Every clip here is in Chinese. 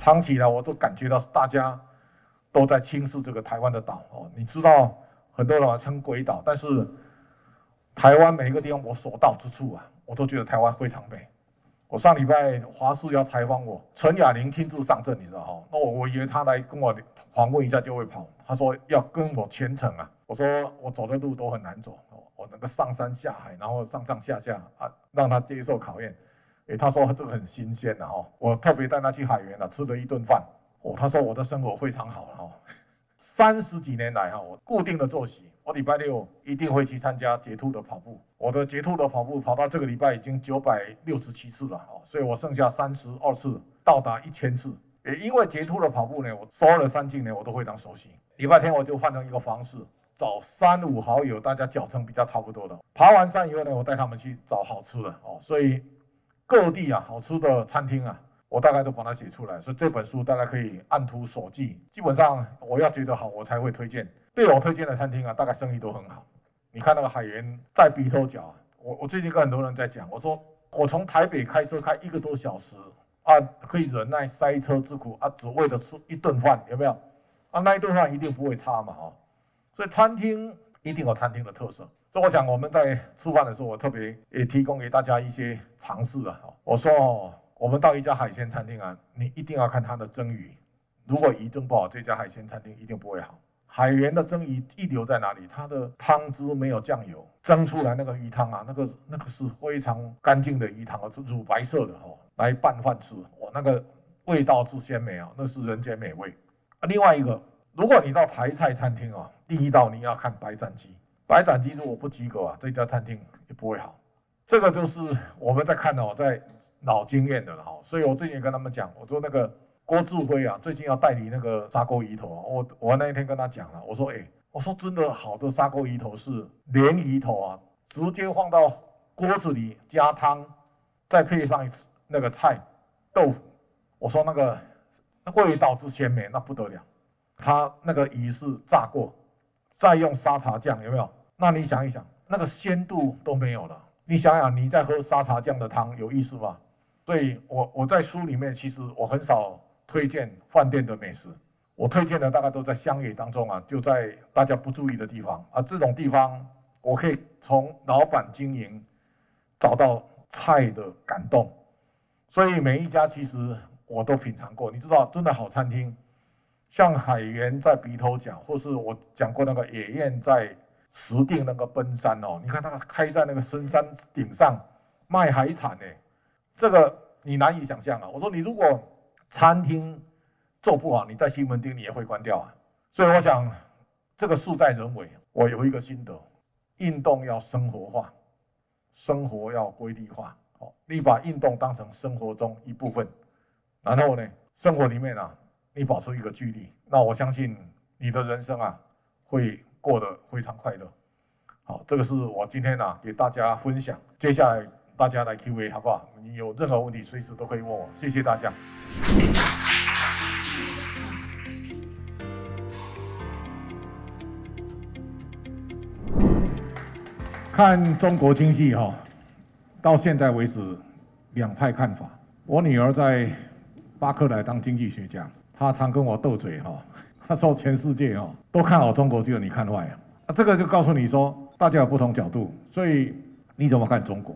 长期来我都感觉到大家都在轻视这个台湾的岛哦。你知道很多人把称鬼岛，但是台湾每一个地方我所到之处啊，我都觉得台湾非常美。我上礼拜华视要采访我，陈雅玲亲自上阵，你知道哈？那我我以为他来跟我访问一下就会跑，他说要跟我全程啊。我说我走的路都很难走，我那个上山下海，然后上上下下啊，让他接受考验。诶，他说这个很新鲜的哈，我特别带他去海源啊，吃了一顿饭。哦，他说我的生活非常好哈，三十几年来哈，我固定的作息，我礼拜六一定会去参加捷兔的跑步。我的捷兔的跑步跑到这个礼拜已经九百六十七次了哦，所以我剩下三十二次到达一千次。也因为捷兔的跑步呢，我所有的山径呢我都非常熟悉。礼拜天我就换成一个方式。找三五好友，大家脚程比较差不多的，爬完山以后呢，我带他们去找好吃的哦。所以各地啊好吃的餐厅啊，我大概都把它写出来。所以这本书大家可以按图索骥。基本上我要觉得好，我才会推荐。被我推荐的餐厅啊，大概生意都很好。你看那个海源在鼻头角，我我最近跟很多人在讲，我说我从台北开车开一个多小时啊，可以忍耐塞车之苦啊，只为了吃一顿饭，有没有？啊，那一顿饭一定不会差嘛，哈。所以餐厅一定有餐厅的特色，这我想我们在吃饭的时候，我特别也提供给大家一些尝试啊。我说哦，我们到一家海鲜餐厅啊，你一定要看它的蒸鱼，如果鱼蒸不好，这家海鲜餐厅一定不会好。海源的蒸鱼一流在哪里？它的汤汁没有酱油，蒸出来那个鱼汤啊，那个那个是非常干净的鱼汤啊，乳白色的哦，来拌饭吃，哇，那个味道之鲜美啊，那是人间美味啊。另外一个。如果你到台菜餐厅啊，第一道你要看白斩鸡，白斩鸡如果不及格啊，这家餐厅也不会好。这个就是我们在看哦，在老经验的了哈。所以我最近跟他们讲，我说那个郭志辉啊，最近要代理那个砂锅鱼头啊，我我那一天跟他讲了，我说哎，我说真的好的砂锅鱼头是连鱼头啊，直接放到锅子里加汤，再配上那个菜豆腐，我说那个那味道之鲜美，那不得了。它那个鱼是炸过，再用沙茶酱，有没有？那你想一想，那个鲜度都没有了。你想想，你在喝沙茶酱的汤有意思吗？所以我我在书里面其实我很少推荐饭店的美食，我推荐的大概都在乡野当中啊，就在大家不注意的地方啊。这种地方我可以从老板经营找到菜的感动，所以每一家其实我都品尝过。你知道，真的好餐厅。像海源在鼻头角，或是我讲过那个野宴在石定那个奔山哦，你看他开在那个深山顶上卖海产呢，这个你难以想象啊！我说你如果餐厅做不好，你在西门町你也会关掉啊。所以我想这个事在人为，我有一个心得：运动要生活化，生活要规律化。哦，你把运动当成生活中一部分，然后呢，生活里面啊。你保持一个距离，那我相信你的人生啊会过得非常快乐。好，这个是我今天呢给大家分享。接下来大家来 Q&A 好不好？你有任何问题随时都可以问我。谢谢大家。看中国经济哈，到现在为止两派看法。我女儿在巴克莱当经济学家。她常跟我斗嘴哈，他说全世界哦都看好中国，只有你看坏啊。啊，这个就告诉你说，大家有不同角度，所以你怎么看中国？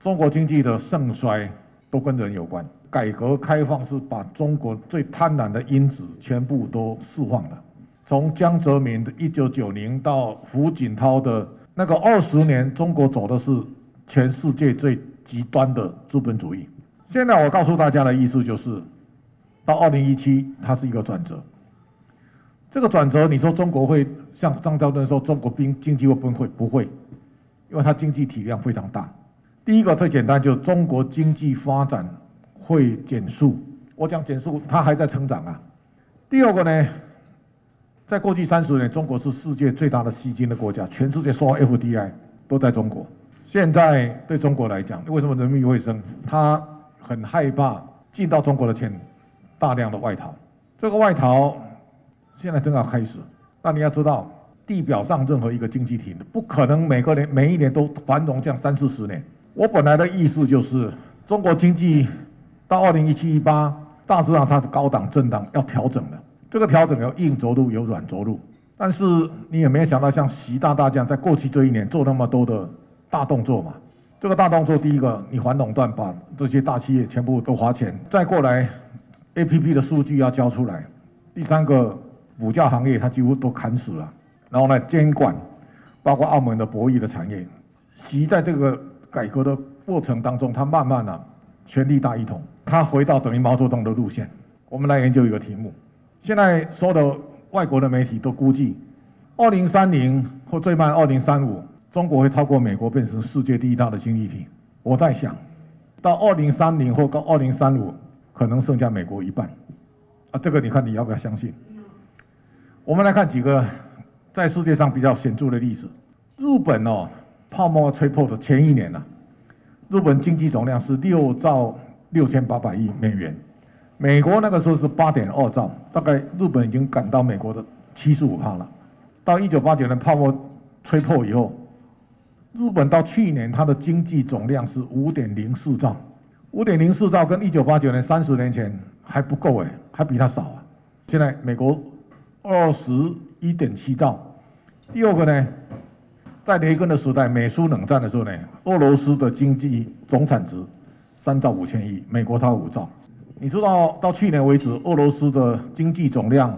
中国经济的盛衰都跟人有关。改革开放是把中国最贪婪的因子全部都释放了。从江泽民的一九九零到胡锦涛的那个二十年，中国走的是全世界最极端的资本主义。现在我告诉大家的意思就是。到二零一七，它是一个转折。这个转折，你说中国会像张兆敦说，中国经经济会崩溃？不会，因为它经济体量非常大。第一个最简单，就是中国经济发展会减速。我讲减速，它还在成长啊。第二个呢，在过去三十年，中国是世界最大的吸金的国家，全世界所有 FDI 都在中国。现在对中国来讲，为什么人民币会升？他很害怕进到中国的钱。大量的外逃，这个外逃现在正要开始。那你要知道，地表上任何一个经济体不可能每个年每一年都繁荣这样三四十年。我本来的意思就是，中国经济到二零一七一八大致上它是高档震荡要调整的。这个调整有硬着陆有软着陆，但是你也没有想到像习大大这样在过去这一年做那么多的大动作嘛。这个大动作，第一个你反垄断，把这些大企业全部都划钱，再过来，A P P 的数据要交出来。第三个，股价行业它几乎都砍死了。然后呢，监管，包括澳门的博弈的产业，习在这个改革的过程当中，他慢慢的权力大一统，他回到等于毛泽东的路线。我们来研究一个题目，现在所有的外国的媒体都估计，二零三零或最慢二零三五。中国会超过美国变成世界第一大的经济体。我在想，到二零三零或到二零三五，可能剩下美国一半。啊，这个你看你要不要相信？我们来看几个在世界上比较显著的例子。日本哦，泡沫吹破的前一年呢，日本经济总量是六兆六千八百亿美元，美国那个时候是八点二兆，大概日本已经赶到美国的七十五帕了。到一九八九年泡沫吹破以后。日本到去年，它的经济总量是五点零四兆，五点零四兆跟一九八九年三十年前还不够哎，还比它少啊。现在美国二十一点七兆。第二个呢，在雷根的时代，美苏冷战的时候呢，俄罗斯的经济总产值三兆五千亿，美国超五兆。你知道到去年为止，俄罗斯的经济总量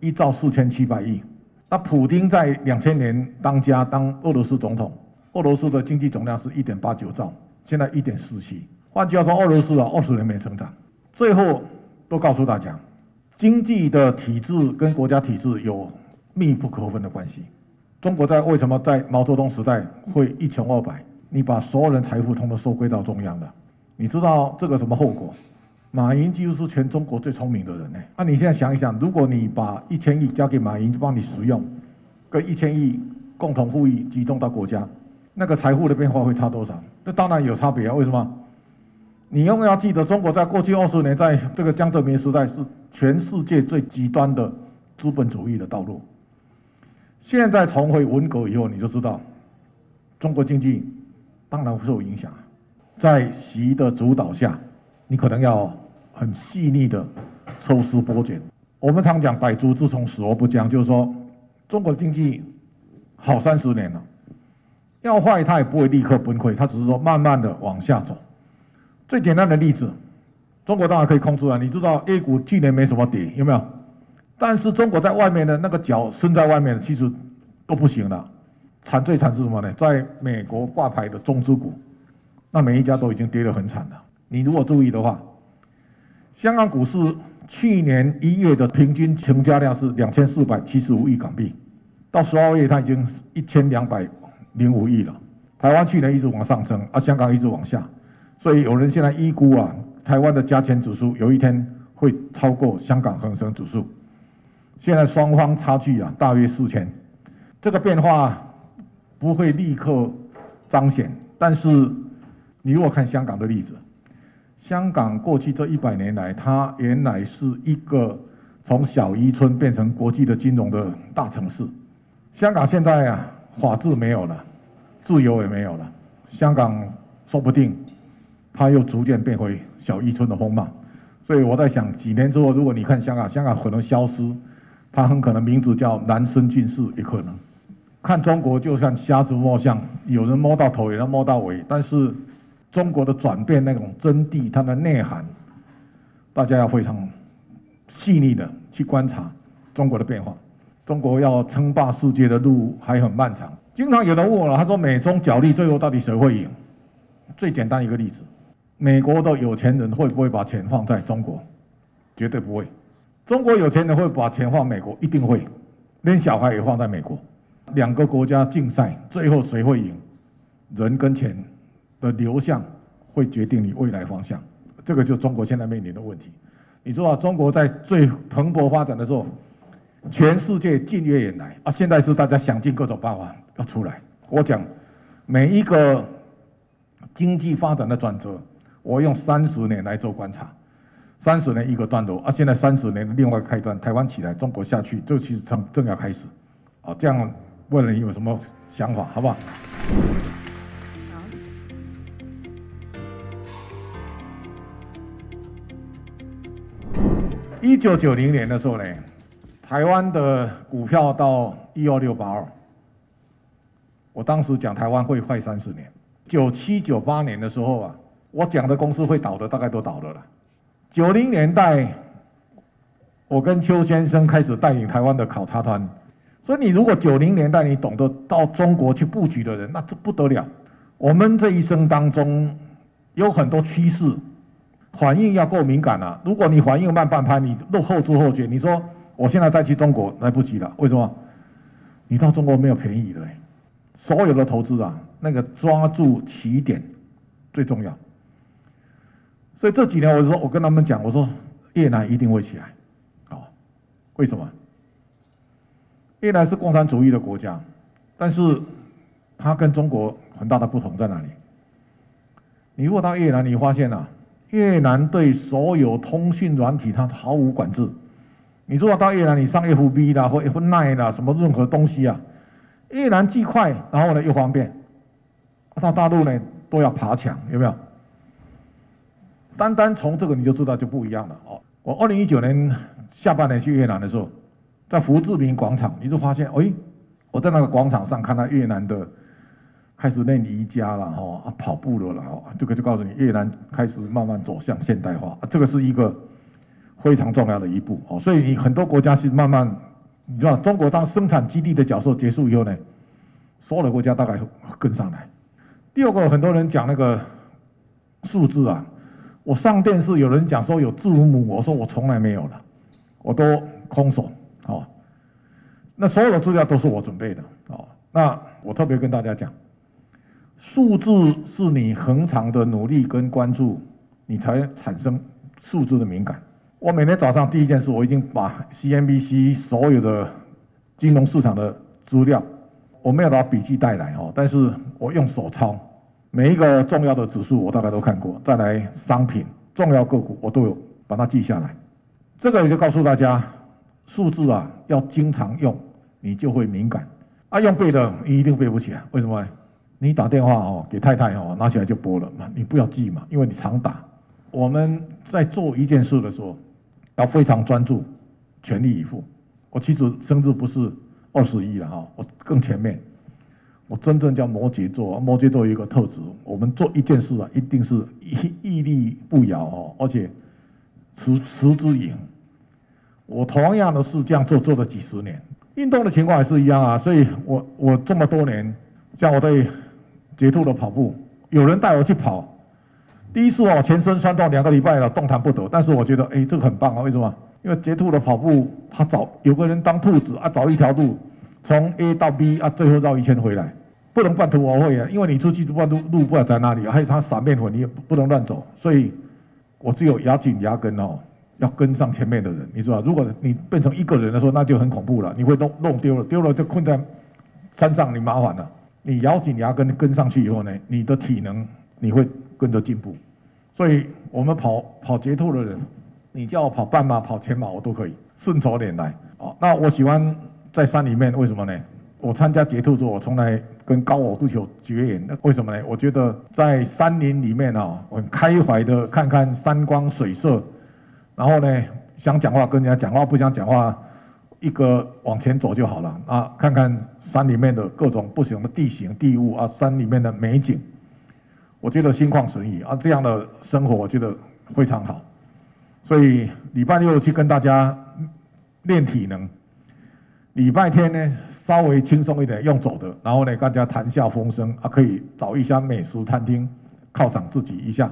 一兆四千七百亿。那普京在两千年当家当俄罗斯总统。俄罗斯的经济总量是一点八九兆，现在一点四七。换句话说，俄罗斯啊，二十年没成长。最后都告诉大家，经济的体制跟国家体制有密不可分的关系。中国在为什么在毛泽东时代会一穷二白？你把所有人财富通通收归到中央了，你知道这个什么后果？马云几乎是全中国最聪明的人呢。那你现在想一想，如果你把一千亿交给马云帮你使用，跟一千亿共同富裕集中到国家。那个财富的变化会差多少？这当然有差别啊！为什么？你永远要记得，中国在过去二十年，在这个江泽民时代是全世界最极端的资本主义的道路。现在重回文革以后，你就知道，中国经济当然受影响。在习的主导下，你可能要很细腻的抽丝剥茧。我们常讲“百足之虫，死而不僵”，就是说，中国经济好三十年了。要坏，它也不会立刻崩溃，它只是说慢慢的往下走。最简单的例子，中国当然可以控制啊。你知道 A 股去年没什么跌，有没有？但是中国在外面的那个脚伸在外面的，其实都不行了。惨最惨是什么呢？在美国挂牌的中资股，那每一家都已经跌得很惨了。你如果注意的话，香港股市去年一月的平均成交量是两千四百七十五亿港币，到十二月它已经一千两百。零五亿了，台湾去年一直往上升，啊，香港一直往下，所以有人现在预估啊，台湾的加权指数有一天会超过香港恒生指数。现在双方差距啊，大约四千，这个变化不会立刻彰显，但是你如果看香港的例子，香港过去这一百年来，它原来是一个从小渔村变成国际的金融的大城市，香港现在啊。法治没有了，自由也没有了，香港说不定，它又逐渐变回小渔村的风貌。所以我在想，几年之后，如果你看香港，香港可能消失，它很可能名字叫南生郡市也可能。看中国就像瞎子摸象，有人摸到头，有人摸到尾。但是中国的转变那种真谛，它的内涵，大家要非常细腻的去观察中国的变化。中国要称霸世界的路还很漫长。经常有人问我，他说美中角力最后到底谁会赢？最简单一个例子，美国的有钱人会不会把钱放在中国？绝对不会。中国有钱人会把钱放美国？一定会。连小孩也放在美国。两个国家竞赛，最后谁会赢？人跟钱的流向会决定你未来方向。这个就中国现在面临的问题。你知道，中国在最蓬勃发展的时候。全世界近月以来啊，现在是大家想尽各种办法要出来。我讲每一个经济发展的转折，我用三十年来做观察，三十年一个段落啊，现在三十年的另外开端，台湾起来，中国下去，这其实正正要开始。啊，这样问了你有什么想法，好不好？一九九零年的时候呢，台湾的股票到一二六八二，我当时讲台湾会快三十年。九七九八年的时候啊，我讲的公司会倒的大概都倒了了。九零年代，我跟邱先生开始带领台湾的考察团，所以你如果九零年代你懂得到中国去布局的人，那这不得了。我们这一生当中有很多趋势。反应要够敏感啊！如果你反应慢半拍，你落后知后觉。你说我现在再去中国来不及了，为什么？你到中国没有便宜的。所有的投资啊，那个抓住起点最重要。所以这几年我说，我跟他们讲，我说越南一定会起来，哦，为什么？越南是共产主义的国家，但是它跟中国很大的不同在哪里？你如果到越南，你发现啊。越南对所有通讯软体，它毫无管制。你如果到越南，你上 FB 啦或 F N I 啦，什么任何东西啊，越南既快，然后呢又方便。到大陆呢都要爬墙，有没有？单单从这个你就知道就不一样了哦。我二零一九年下半年去越南的时候，在胡志明广场，你就发现，哎，我在那个广场上看到越南的。开始练瑜伽了哈，跑步了了哈，这个就告诉你越南开始慢慢走向现代化，这个是一个非常重要的一步哦。所以你很多国家是慢慢，你知道中国当生产基地的角色结束以后呢，所有的国家大概跟上来。第二个，很多人讲那个数字啊，我上电视有人讲说有字母，我说我从来没有了，我都空手哦。那所有的资料都是我准备的哦。那我特别跟大家讲。数字是你恒常的努力跟关注，你才产生数字的敏感。我每天早上第一件事，我已经把 CNBC 所有的金融市场的资料，我没有把笔记带来哦，但是我用手抄，每一个重要的指数我大概都看过，再来商品重要个股我都有把它记下来。这个也就告诉大家，数字啊要经常用，你就会敏感。啊，用背的你一定背不起来，为什么？你打电话哦，给太太哦，拿起来就拨了嘛，你不要记嘛，因为你常打。我们在做一件事的时候，要非常专注，全力以赴。我其实生日不是二十一了哈，我更前面，我真正叫摩羯座。摩羯座有一个特质，我们做一件事啊，一定是屹屹立不摇哦，而且持持之以恒。我同样的事这样做做了几十年，运动的情况也是一样啊，所以我我这么多年，像我对。捷兔的跑步，有人带我去跑，第一次哦，全身酸痛两个礼拜了，动弹不得。但是我觉得，哎，这个很棒啊！为什么？因为捷兔的跑步，他找有个人当兔子啊，找一条路，从 A 到 B 啊，最后绕一圈回来，不能半途而废啊！因为你出去不知道路路不知道在哪里，还有他撒面粉，你也不能乱走。所以，我只有咬紧牙根哦，要跟上前面的人，你知道，如果你变成一个人的时候，那就很恐怖了，你会弄弄丢了，丢了就困在山上，你麻烦了。你咬紧牙根跟上去以后呢，你的体能你会跟着进步，所以我们跑跑捷兔的人，你叫我跑半马、跑全马我都可以，顺手点来。哦，那我喜欢在山里面，为什么呢？我参加捷兔之后，我从来跟高尔夫球绝缘。那为什么呢？我觉得在山林里面啊，我很开怀的看看山光水色，然后呢，想讲话跟人家讲话，不想讲话。一个往前走就好了啊！看看山里面的各种不同的地形地物啊，山里面的美景，我觉得心旷神怡啊！这样的生活我觉得非常好。所以礼拜六去跟大家练体能，礼拜天呢稍微轻松一点用走的，然后呢大家谈笑风生啊，可以找一家美食餐厅犒赏自己一下。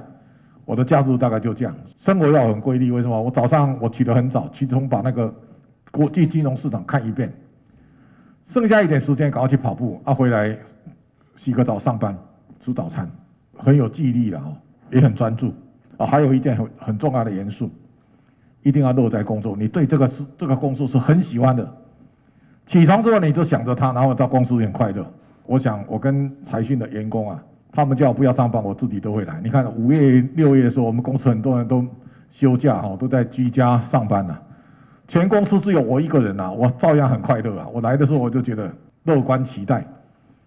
我的假日大概就这样，生活要很规律。为什么？我早上我起得很早，其中把那个。国际金融市场看一遍，剩下一点时间赶快去跑步啊！回来洗个澡上班吃早餐，很有纪律了哦，也很专注啊！还有一件很很重要的元素，一定要乐在工作。你对这个是这个工作是很喜欢的，起床之后你就想着他，然后到公司很快乐。我想我跟财讯的员工啊，他们叫我不要上班，我自己都会来。你看五月六月的时候，我们公司很多人都休假哈，都在居家上班了。全公司只有我一个人呐，我照样很快乐啊！我来的时候我就觉得乐观期待，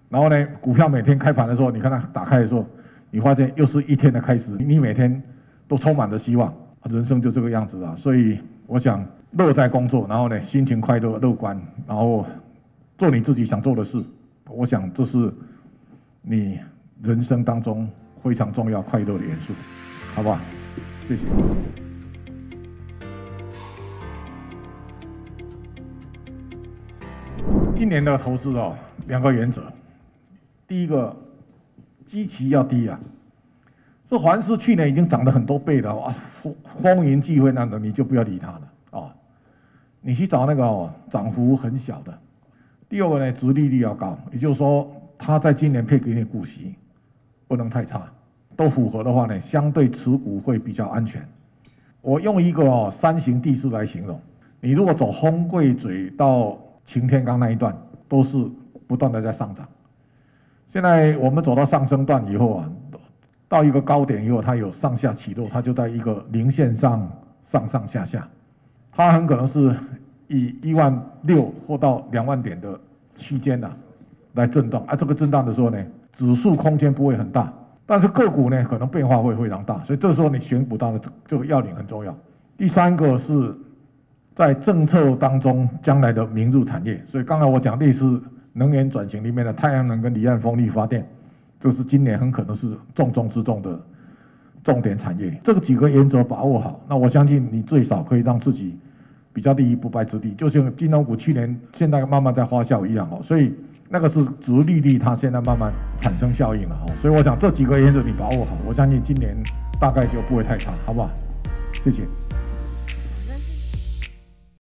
然后呢，股票每天开盘的时候，你看它打开的时候，你发现又是一天的开始，你每天都充满着希望，人生就这个样子啊！所以我想乐在工作，然后呢心情快乐、乐观，然后做你自己想做的事。我想这是你人生当中非常重要、快乐的元素，好不好？谢谢。今年的投资哦，两个原则，第一个，基期要低啊。这环视去年已经涨了很多倍了啊，风风云际会那的你就不要理它了啊，你去找那个涨幅很小的。第二个呢，殖利率要高，也就是说它在今年配给你股息不能太差，都符合的话呢，相对持股会比较安全。我用一个哦三形地势来形容，你如果走丰贵嘴到擎天岗那一段，都是不断的在上涨。现在我们走到上升段以后啊。到一个高点以后，它有上下起落，它就在一个零线上上上下下，它很可能是以一万六或到两万点的区间呐来震荡，啊，这个震荡的时候呢，指数空间不会很大，但是个股呢可能变化会非常大，所以这时候你选股到的这个要领很重要。第三个是在政策当中将来的明日产业，所以刚才我讲类似能源转型里面的太阳能跟离岸风力发电。这是今年很可能是重中之重的重点产业，这个几个原则把握好，那我相信你最少可以让自己比较立于不败之地，就像金融股去年现在慢慢在发酵一样哦，所以那个是殖利率它现在慢慢产生效应了哦，所以我想这几个原则你把握好，我相信今年大概就不会太差，好不好？谢谢。